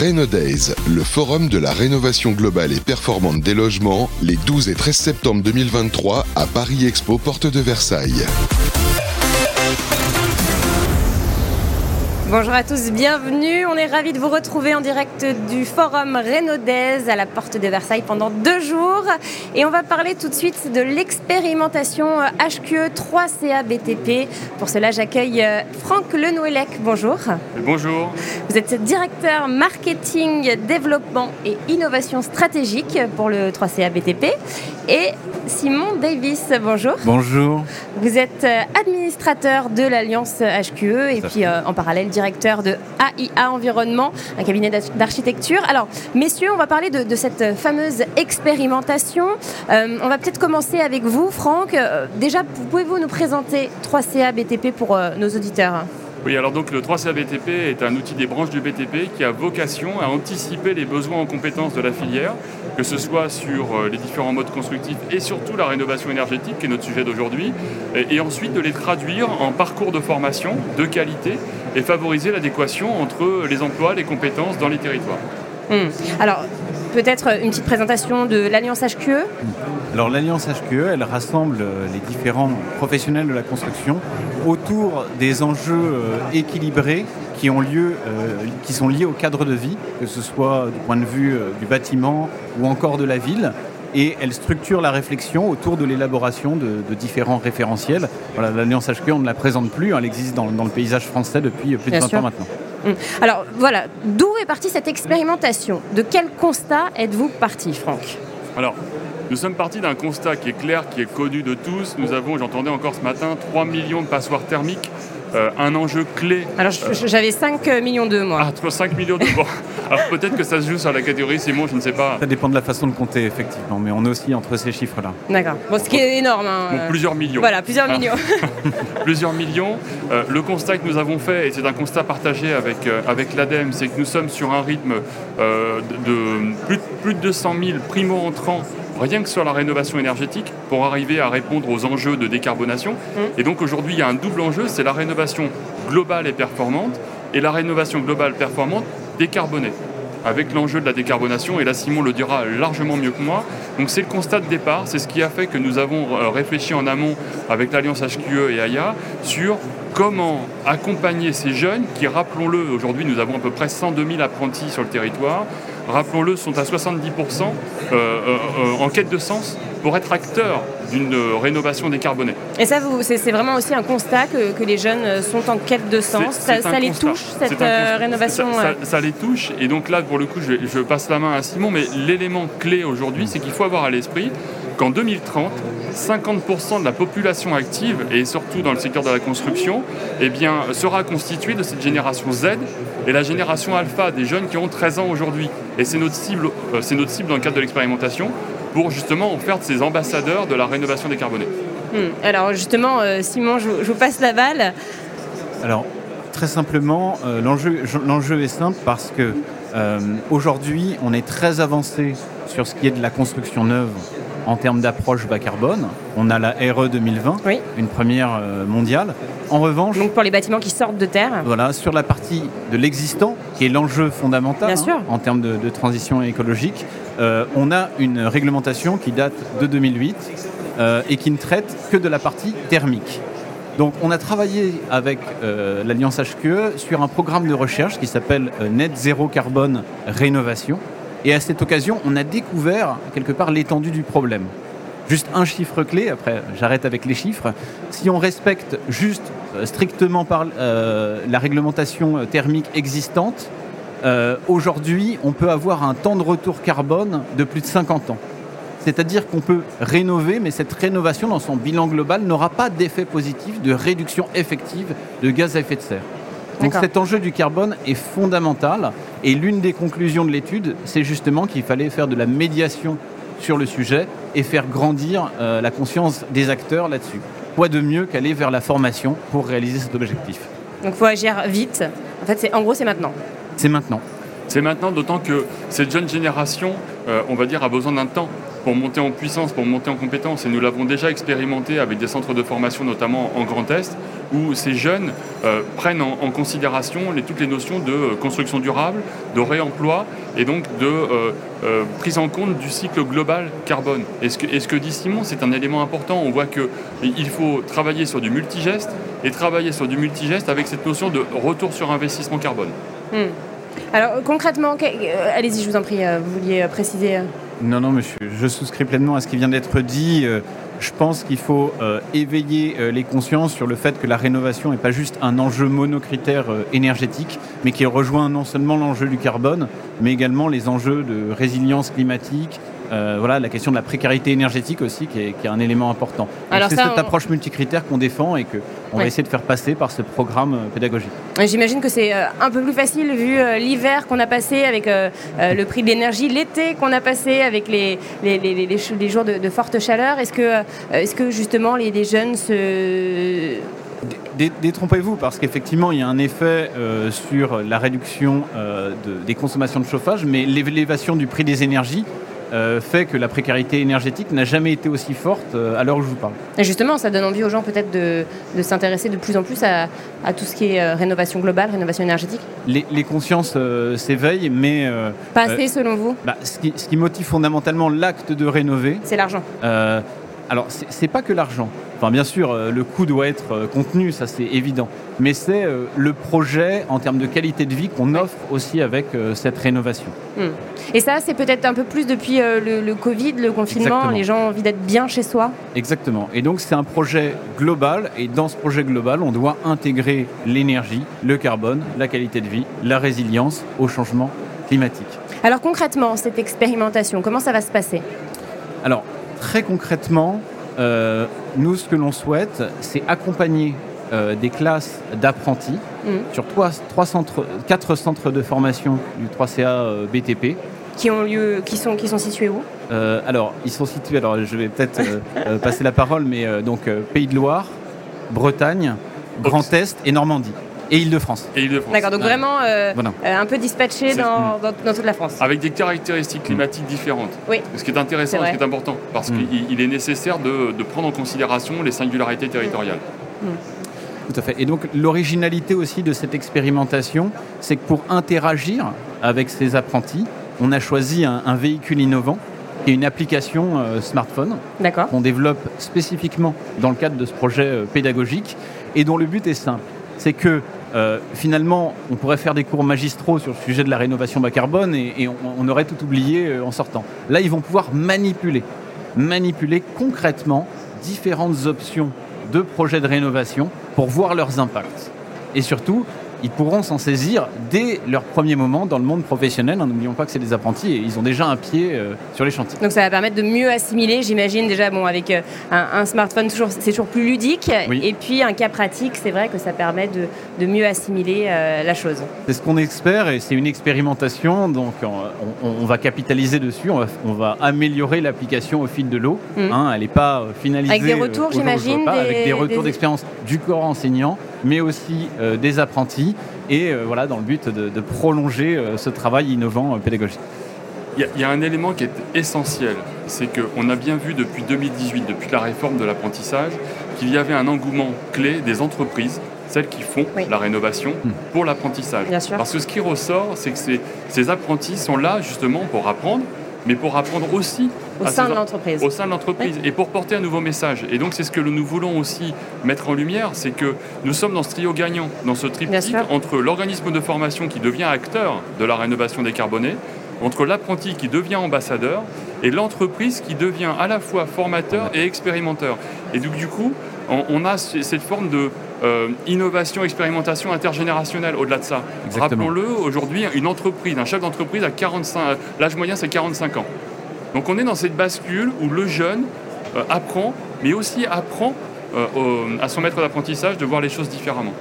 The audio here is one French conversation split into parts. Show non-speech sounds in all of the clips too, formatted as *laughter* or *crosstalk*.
Days, le forum de la rénovation globale et performante des logements, les 12 et 13 septembre 2023 à Paris Expo, porte de Versailles. Bonjour à tous, bienvenue. On est ravis de vous retrouver en direct du forum Renaudez à la porte de Versailles pendant deux jours. Et on va parler tout de suite de l'expérimentation HQE 3CA BTP. Pour cela, j'accueille euh, Franck Lenouellec. Bonjour. Bonjour. Vous êtes directeur marketing, développement et innovation stratégique pour le 3CA BTP. Et Simon Davis, bonjour. Bonjour. Vous êtes euh, administrateur de l'Alliance HQE et puis euh, en parallèle directeur de AIA Environnement, un cabinet d'architecture. Alors, messieurs, on va parler de, cette fameuse expérimentation. Euh, on va peut-être commencer avec vous, Franck. déjà, pouvez-vous nous présenter 3CA BTP pour nos auditeurs? Oui, alors donc le 3CA BTP est un outil des branches du BTP qui a vocation à anticiper les besoins en compétences de la filière, que ce soit sur euh, les différents modes constructifs et surtout la rénovation énergétique, qui est notre sujet d'aujourd'hui, et, ensuite de les traduire en parcours de formation de qualité et favoriser l'adéquation entre les emplois, les compétences dans les territoires. Hmm. Alors, peut-être une petite présentation de l'Alliance HQE Alors, l'Alliance HQE, elle rassemble euh, les différents professionnels de la construction autour des enjeux euh, équilibrés qui ont lieu, euh, qui sont liés au cadre de vie, que ce soit du point de vue du bâtiment ou encore de la ville et elle structure la réflexion autour de l'élaboration de, différents référentiels. Voilà, l'Alliance HQE, on ne la présente plus, elle existe dans, le paysage français depuis plus de 20 ans maintenant. Hum. Alors voilà, d'où est partie cette expérimentation? De quel constat êtes-vous parti, Franck? Nous sommes partis d'un constat qui est clair, qui est connu de tous. Nous avons, j'entendais encore ce matin, 3 millions de passoires thermiques euh, un enjeu clé. Alors j'avais 5 euh, millions d'eux, moi. Ah, 5 millions d'eux. Bon. *laughs* Alors peut-être que ça se joue sur la catégorie Simon, je ne sais pas. Ça dépend de la façon de compter, effectivement, mais on est aussi entre ces chiffres-là. D'accord. Bon, ce qui est énorme. Hein, euh. plusieurs millions. Voilà, plusieurs ah. millions. *laughs* plusieurs millions. le constat que nous avons fait, et c'est un constat partagé avec, avec l'ADEME, c'est que nous sommes sur un rythme de plus, plus de 200 000 primo-entrants rien que sur la rénovation énergétique pour arriver à répondre aux enjeux de décarbonation. Mmh. Et donc aujourd'hui, il y a un double enjeu, c'est la rénovation globale et performante et la rénovation globale performante décarbonée avec l'enjeu de la décarbonation, et là Simon le dira largement mieux que moi. Donc c'est le constat de départ, c'est ce qui a fait que nous avons euh, réfléchi en amont avec l'Alliance HQE et AIA sur comment accompagner ces jeunes qui, rappelons-le, aujourd'hui nous avons à peu près 102 000 apprentis sur le territoire, rappelons-le, sont à 70% euh, euh, en quête de sens pour être acteurs d'une rénovation décarbonée. Et ça, c'est vraiment aussi un constat que, les jeunes sont en quête de sens. Ça, les touche, cette euh, rénovation ça, les touche. Et donc là, pour le coup, je, je passe la main à Simon, mais l'élément clé aujourd'hui, c'est qu'il faut avoir à l'esprit qu'en 2030, 50% de la population active, et surtout dans le secteur de la construction, eh bien, sera constituée de cette génération Z et la génération alpha des jeunes qui ont 13 ans aujourd'hui. Et c'est notre, cible, euh, c'est notre cible dans le cadre de l'expérimentation pour justement en faire de ces ambassadeurs de la rénovation décarbonée. Hmm. Alors justement, euh, Simon, je, vous passe la balle. Alors, très simplement, euh, l'enjeu est simple parce que aujourd'hui, on est très avancé sur ce qui est de la construction neuve en termes d'approche bas carbone. On a la RE 2020, une première euh, mondiale. En revanche, donc pour les bâtiments qui sortent de terre. Voilà, sur la partie de l'existant, qui est l'enjeu fondamental hein, en termes de, transition écologique, euh, on a une réglementation qui date de 2008 euh, et qui ne traite que de la partie thermique. Donc on a travaillé avec l'Alliance HQE sur un programme de recherche qui s'appelle Net Zéro Carbone Rénovation, et à cette occasion, on a découvert quelque part l'étendue du problème. Juste un chiffre clé, après j'arrête avec les chiffres. Si on respecte juste euh, strictement euh, la réglementation euh, thermique existante, aujourd'hui on peut avoir un temps de retour carbone de plus de 50 ans. C'est-à-dire qu'on peut rénover, mais cette rénovation dans son bilan global n'aura pas d'effet positif de réduction effective de gaz à effet de serre. Donc cet enjeu du carbone est fondamental et l'une des conclusions de l'étude, c'est justement qu'il fallait faire de la médiation sur le sujet et faire grandir euh, la conscience des acteurs là-dessus. Quoi de mieux qu'aller vers la formation pour réaliser cet objectif? Donc il faut agir vite. En fait, en gros, c'est maintenant. C'est maintenant. C'est maintenant, d'autant que cette jeune génération, euh, on va dire, a besoin d'un temps pour monter en puissance, pour monter en compétence. Et nous l'avons déjà expérimenté avec des centres de formation, notamment en Grand Est, où ces jeunes prennent en, considération toutes les notions de construction durable, de réemploi et donc de prise en compte du cycle global carbone. Et ce que, ce que dit Simon, c'est un élément important. On voit qu'il faut travailler sur du multigeste et travailler sur du multigeste avec cette notion de retour sur investissement carbone. Hmm. Alors concrètement, euh, allez-y, je vous en prie, euh, vous vouliez euh, préciser Non, non, monsieur, je souscris pleinement à ce qui vient d'être dit. Je pense qu'il faut éveiller les consciences sur le fait que la rénovation n'est pas juste un enjeu monocritère énergétique, mais qu'il rejoint non seulement l'enjeu du carbone, mais également les enjeux de résilience climatique, euh, voilà, la question de la précarité énergétique aussi, qui est, un élément important. C'est cette approche multicritère qu'on défend et qu'on va essayer de faire passer par ce programme euh, pédagogique. J'imagine que c'est euh, un peu plus facile vu l'hiver qu'on a passé avec le prix de l'énergie, l'été qu'on a passé avec les, les, jours de, forte chaleur. Est-ce que, est que justement les, jeunes se détrompez-vous, parce qu'effectivement, il y a un effet sur la réduction des consommations de chauffage, mais l'élévation du prix des énergies euh, fait que la précarité énergétique n'a jamais été aussi forte euh, à l'heure où je vous parle. Et justement, ça donne envie aux gens peut-être de, s'intéresser de plus en plus à, tout ce qui est euh, rénovation globale, rénovation énergétique Les, consciences s'éveillent, mais... Pas assez selon vous? bah, ce, qui, ce, qui, motive fondamentalement l'acte de rénover... C'est l'argent. Alors, c'est pas que l'argent. Enfin, bien sûr, euh, le coût doit être euh, contenu, ça c'est évident. Mais c'est euh, le projet en termes de qualité de vie qu'on offre aussi avec cette rénovation. Hmm. Et ça, c'est peut-être un peu plus depuis le, Covid, le confinement, les gens ont envie d'être bien chez soi. Exactement. Et donc c'est un projet global. Et dans ce projet global, on doit intégrer l'énergie, le carbone, la qualité de vie, la résilience au changement climatique. Alors concrètement, cette expérimentation, comment ça va se passer? Alors très concrètement, euh, nous, ce que l'on souhaite, c'est accompagner euh, des classes d'apprentis mm. sur trois, centres, quatre centres de formation du 3CA euh, BTP. Qui ont lieu, qui sont, qui sont situés où? Alors, ils sont situés. Alors, je vais peut-être *laughs* passer la parole, mais donc Pays de Loire, Bretagne, Grand Est et Normandie. Et Île-de-France. D'accord, donc vraiment euh, euh, un peu dispatché dans, toute la France. Avec des caractéristiques climatiques différentes. Oui. Ce qui est intéressant, ce qui est important, parce mm. qu'il est nécessaire de, prendre en considération les singularités territoriales. Mm. Tout à fait. Et donc l'originalité aussi de cette expérimentation, c'est que pour interagir avec ces apprentis, on a choisi un, véhicule innovant qui est une application euh, smartphone qu'on développe spécifiquement dans le cadre de ce projet pédagogique et dont le but est simple c'est que euh, finalement, on pourrait faire des cours magistraux sur le sujet de la rénovation bas carbone et, on, aurait tout oublié euh, en sortant. Là, ils vont pouvoir manipuler, manipuler concrètement différentes options de projets de rénovation pour voir leurs impacts. Et surtout, ils pourront s'en saisir dès leur premier moment dans le monde professionnel. N'oublions pas que c'est des apprentis et ils ont déjà un pied euh, sur les chantiers. Donc ça va permettre de mieux assimiler, j'imagine déjà, bon, avec euh, un, smartphone, c'est toujours plus ludique. Et puis un cas pratique, c'est vrai que ça permet de, mieux assimiler euh, la chose. C'est ce qu'on espère et c'est une expérimentation. Donc on, va capitaliser dessus, on va, améliorer l'application au fil de l'eau. Mmh. Hein, elle n'est pas finalisée. Avec des retours, j'imagine. Avec des retours d'expérience du corps enseignant, mais aussi des apprentis et euh, voilà, dans le but de, prolonger euh, ce travail innovant euh, pédagogique. Il y, a un élément qui est essentiel, c'est qu'on a bien vu depuis 2018, depuis la réforme de l'apprentissage, qu'il y avait un engouement clé des entreprises, celles qui font la rénovation, hmm. pour l'apprentissage. Parce que ce qui ressort, c'est que ces apprentis sont là justement pour apprendre, mais pour apprendre aussi au sein de l'entreprise. Au sein de l'entreprise et pour porter un nouveau message. Et donc c'est ce que nous voulons aussi mettre en lumière, c'est que nous sommes dans ce trio gagnant, dans ce triptyque entre l'organisme de formation qui devient acteur de la rénovation décarbonée, entre l'apprenti qui devient ambassadeur et l'entreprise qui devient à la fois formateur et expérimenteur. Et donc du coup, on, a cette forme de euh, innovation, expérimentation intergénérationnelle au-delà de ça. Rappelons-le, aujourd'hui, une entreprise, un chef d'entreprise à 45, l'âge moyen c'est 45 ans. Donc on est dans cette bascule où le jeune euh, apprend, mais aussi apprend euh, à son maître d'apprentissage de voir les choses différemment.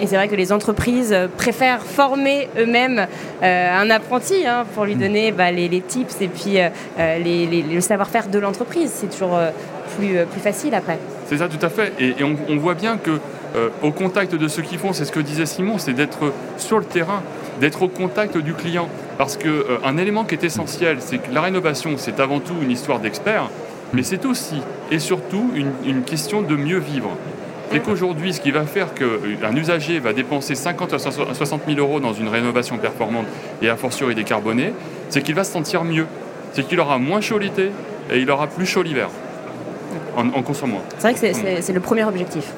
Et c'est vrai que les entreprises euh, préfèrent former eux-mêmes un apprenti hein, pour lui mm. donner bah, les, tips et puis le savoir-faire de l'entreprise. C'est toujours plus, plus facile après. C'est ça tout à fait. Et, on, voit bien que au contact de ceux qui font, c'est ce que disait Simon, c'est d'être sur le terrain, d'être au contact du client. Parce qu'un euh, élément qui est essentiel, c'est que la rénovation, c'est avant tout une histoire d'experts, mais c'est aussi et surtout une, question de mieux vivre. C'est qu'aujourd'hui, ce qui va faire qu'un usager va dépenser 50 à 60 000 euros dans une rénovation performante et a fortiori décarbonée, c'est qu'il va se sentir mieux. C'est qu'il aura moins chaud l'été et il aura plus chaud l'hiver en, en consommant. C'est vrai que c'est le premier objectif.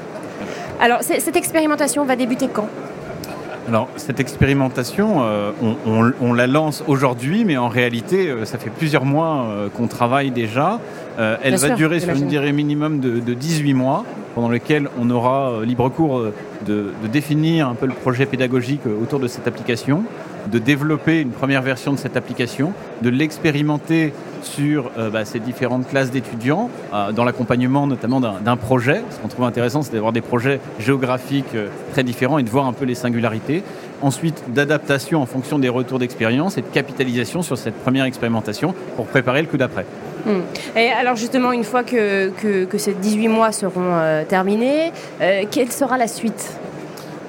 Alors, cette expérimentation va débuter quand? Alors, cette expérimentation, euh, on, la lance aujourd'hui, mais en réalité, euh, ça fait plusieurs mois euh, qu'on travaille déjà. elle va durer sur une durée minimum de, 18 mois, pendant lequel on aura libre cours de, définir un peu le projet pédagogique autour de cette application, de développer une première version de cette application, de l'expérimenter sur euh, bah, ces différentes classes d'étudiants, euh, dans l'accompagnement notamment d'un projet. Ce qu'on trouve intéressant, c'est d'avoir des projets géographiques euh, très différents et de voir un peu les singularités. Ensuite, d'adaptation en fonction des retours d'expérience et de capitalisation sur cette première expérimentation pour préparer le coup d'après. Hmm. Et alors justement, une fois que, que, ces 18 mois seront terminés, quelle sera la suite?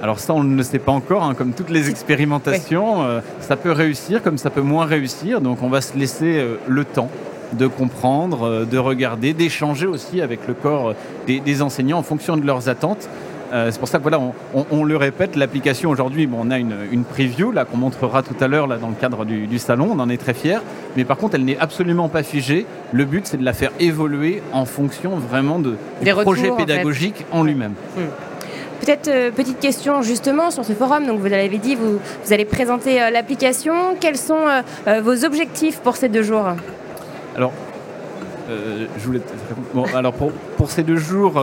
Alors ça, on ne le sait pas encore, hein. comme toutes les expérimentations, euh, ça peut réussir comme ça peut moins réussir, donc on va se laisser euh, le temps de comprendre, euh, de regarder, d'échanger aussi avec le corps des, enseignants en fonction de leurs attentes. c'est pour ça que voilà, on, le répète, l'application aujourd'hui, bon, on a une, preview là qu'on montrera tout à l'heure là dans le cadre du, salon, on en est très fiers. Mais par contre, elle n'est absolument pas figée. Le but, c'est de la faire évoluer en fonction vraiment de, du projet pédagogique en, lui-même. Hmm. Peut-être euh, petite question justement sur ce forum. Donc vous l'avez dit, vous, vous, allez présenter euh, l'application. Quels sont euh, vos objectifs pour ces deux jours? Alors. Bon, alors pour, pour, ces deux jours,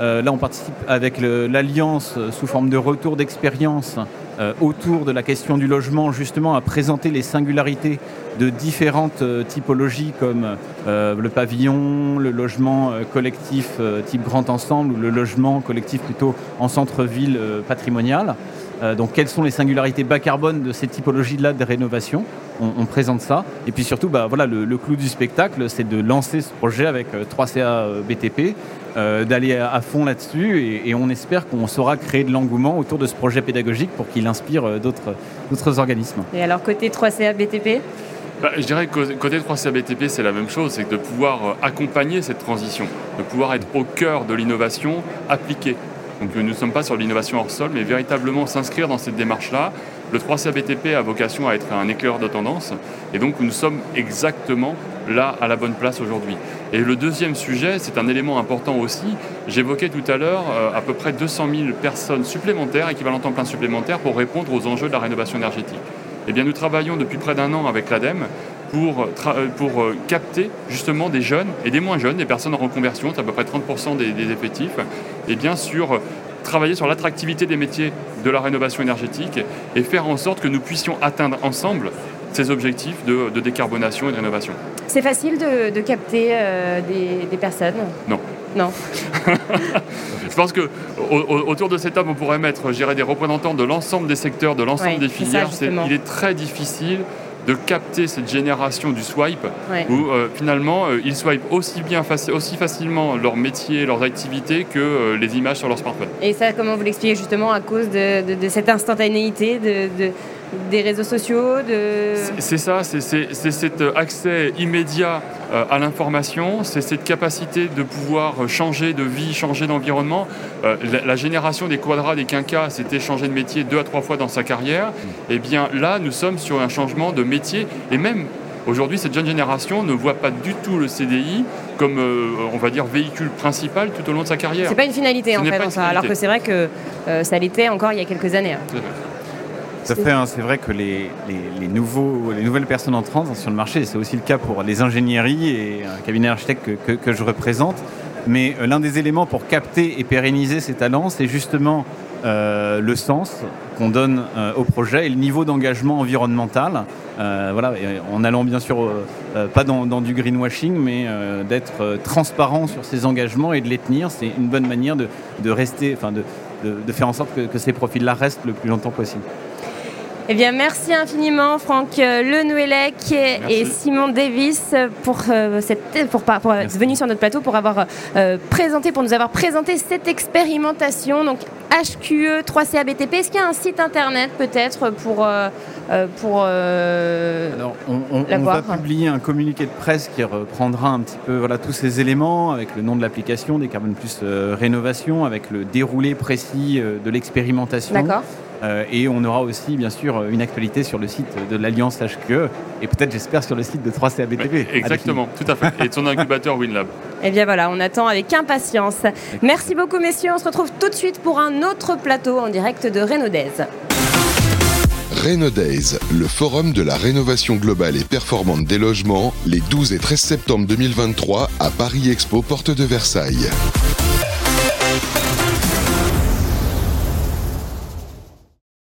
là on participe avec l'alliance sous forme de retour d'expérience autour de la question du logement, justement à présenter les singularités de différentes euh, typologies comme euh, le pavillon, le logement collectif type grand ensemble ou le logement collectif plutôt en centre-ville patrimonial. Donc quelles sont les singularités bas carbone de ces typologies-là de rénovation on, présente ça. Et puis surtout, bah, voilà, le, clou du spectacle, c'est de lancer ce projet avec 3CA BTP euh, d'aller à fond là-dessus et, on espère qu'on saura créer de l'engouement autour de ce projet pédagogique pour qu'il inspire euh, d'autres organismes. Et alors côté 3CA BTP bah, je dirais que côté 3CA BTP, c'est la même chose, c'est de pouvoir euh, accompagner cette transition, de pouvoir être au cœur de l'innovation appliquée. Donc nous ne sommes pas sur l'innovation hors sol, mais véritablement s'inscrire dans cette démarche-là. Le 3CA BTP a vocation à être un éclaireur de tendance, et donc nous sommes exactement là à la bonne place aujourd'hui. Et le deuxième sujet, c'est un élément important aussi. J'évoquais tout à l'heure euh, à peu près 200 000 personnes supplémentaires, équivalent temps plein supplémentaires, pour répondre aux enjeux de la rénovation énergétique. Eh bien, nous travaillons depuis près d'un an avec l'ADEME pour, euh, pour euh, capter justement des jeunes et des moins jeunes, des personnes en reconversion, c'est à peu près 30% des, effectifs, et bien sûr travailler sur l'attractivité des métiers de la rénovation énergétique et faire en sorte que nous puissions atteindre ensemble ces objectifs de, décarbonation et de rénovation. C'est facile de, capter euh, des, personnes? Non. Non. *laughs* je pense que autour de cette table, on pourrait mettre, des représentants de l'ensemble des secteurs, de l'ensemble des filières. il est très difficile de capter cette génération du swipe, où euh, finalement euh, ils swipent aussi bien aussi facilement leur métier, leurs activités que les images sur leur smartphone. Et ça, comment vous l'expliquez justement à cause de, cette instantanéité de des réseaux sociaux de... C'est ça, c'est cet accès immédiat euh, à l'information, c'est cette capacité de pouvoir changer de vie, changer d'environnement. Euh, la, génération des quadras, des quinquas, c'était changer de métier deux à trois fois dans sa carrière. Et eh bien là, nous sommes sur un changement de métier et même Aujourd'hui, cette jeune génération ne voit pas du tout le CDI comme, euh, on va dire, véhicule principal tout au long de sa carrière. C'est pas une finalité en fait, alors que c'est vrai que ça l'était encore il y a quelques années. Hein. Hein. C'est vrai que les, nouvelles personnes entrantes sur le marché, c'est aussi le cas pour les ingénieries et un cabinet architecte que, je représente. Mais euh, l'un des éléments pour capter et pérenniser ces talents, c'est justement euh, le sens qu'on donne euh, au projet et le niveau d'engagement environnemental. voilà, en allant bien sûr pas dans, du greenwashing, mais d'être transparent sur ces engagements et de les tenir, c'est une bonne manière de, rester, enfin de, faire en sorte que ces profils-là restent le plus longtemps possible. Eh bien, merci infiniment, Franck Lenouellec et Simon Davis, pour, cette, pour, pour, être venus sur notre plateau pour avoir présenté, pour nous avoir présenté cette expérimentation. Donc, HQE 3CABTP. Est-ce qu'il y a un site internet peut-être pour, euh, euh, pour euh, Alors, on, va publier un communiqué de presse qui reprendra un petit peu voilà, tous ces éléments avec le nom de l'application, des Carbon Plus Rénovation, avec le déroulé précis de l'expérimentation. D'accord. Et on aura aussi, bien sûr, une actualité sur le site de l'Alliance HQE et peut-être, j'espère, sur le site de 3CABTP. exactement, tout à fait. Et de son incubateur WinLab. Eh bien voilà, on attend avec impatience. Merci beaucoup messieurs, on se retrouve tout de suite pour un autre plateau en direct de Renaudez. Renaudez, le forum de la rénovation globale et performante des logements, les 12 et 13 septembre 2023 à Paris Expo, porte de Versailles.